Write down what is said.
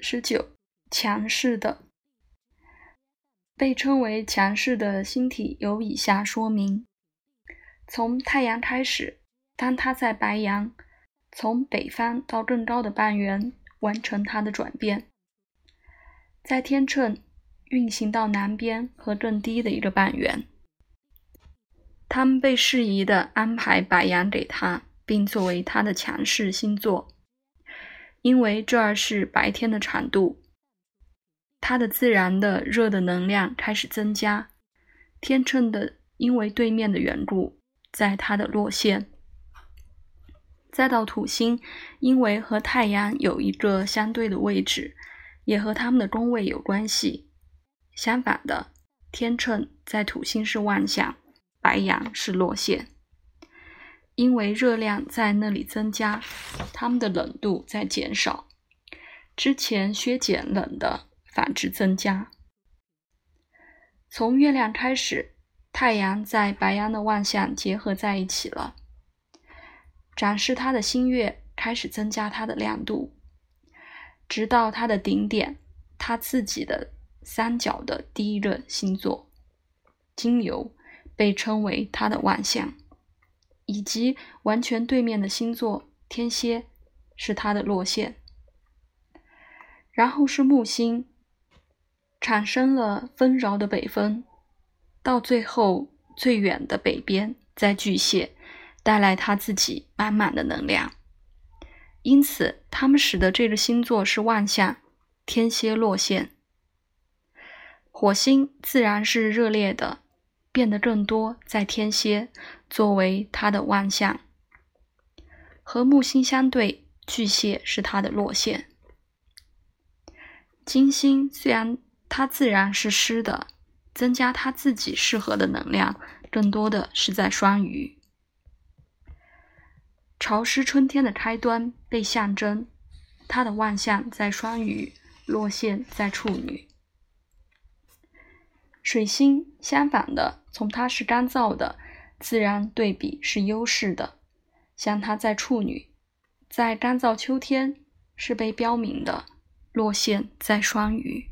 十九，强势的，被称为强势的星体有以下说明：从太阳开始，当它在白羊从北方到更高的半圆完成它的转变，在天秤运行到南边和更低的一个半圆。他们被适宜的安排白羊给他，并作为他的强势星座，因为这儿是白天的长度，它的自然的热的能量开始增加。天秤的因为对面的缘故，在它的落线，再到土星，因为和太阳有一个相对的位置，也和他们的宫位有关系。相反的，天秤在土星是万象。白羊是落线，因为热量在那里增加，它们的冷度在减少。之前削减冷的，反之增加。从月亮开始，太阳在白羊的万象结合在一起了，展示它的新月开始增加它的亮度，直到它的顶点，它自己的三角的第一个星座金牛。被称为它的万象，以及完全对面的星座天蝎是它的落线，然后是木星，产生了纷扰的北风，到最后最远的北边在巨蟹带来他自己满满的能量，因此他们使得这个星座是万象，天蝎落线，火星自然是热烈的。变得更多，在天蝎作为它的万象，和木星相对，巨蟹是它的落线。金星虽然它自然是湿的，增加它自己适合的能量，更多的是在双鱼。潮湿春天的开端被象征，它的万象在双鱼，落线在处女。水星相反的，从它是干燥的，自然对比是优势的。像它在处女，在干燥秋天是被标明的，落线在双鱼。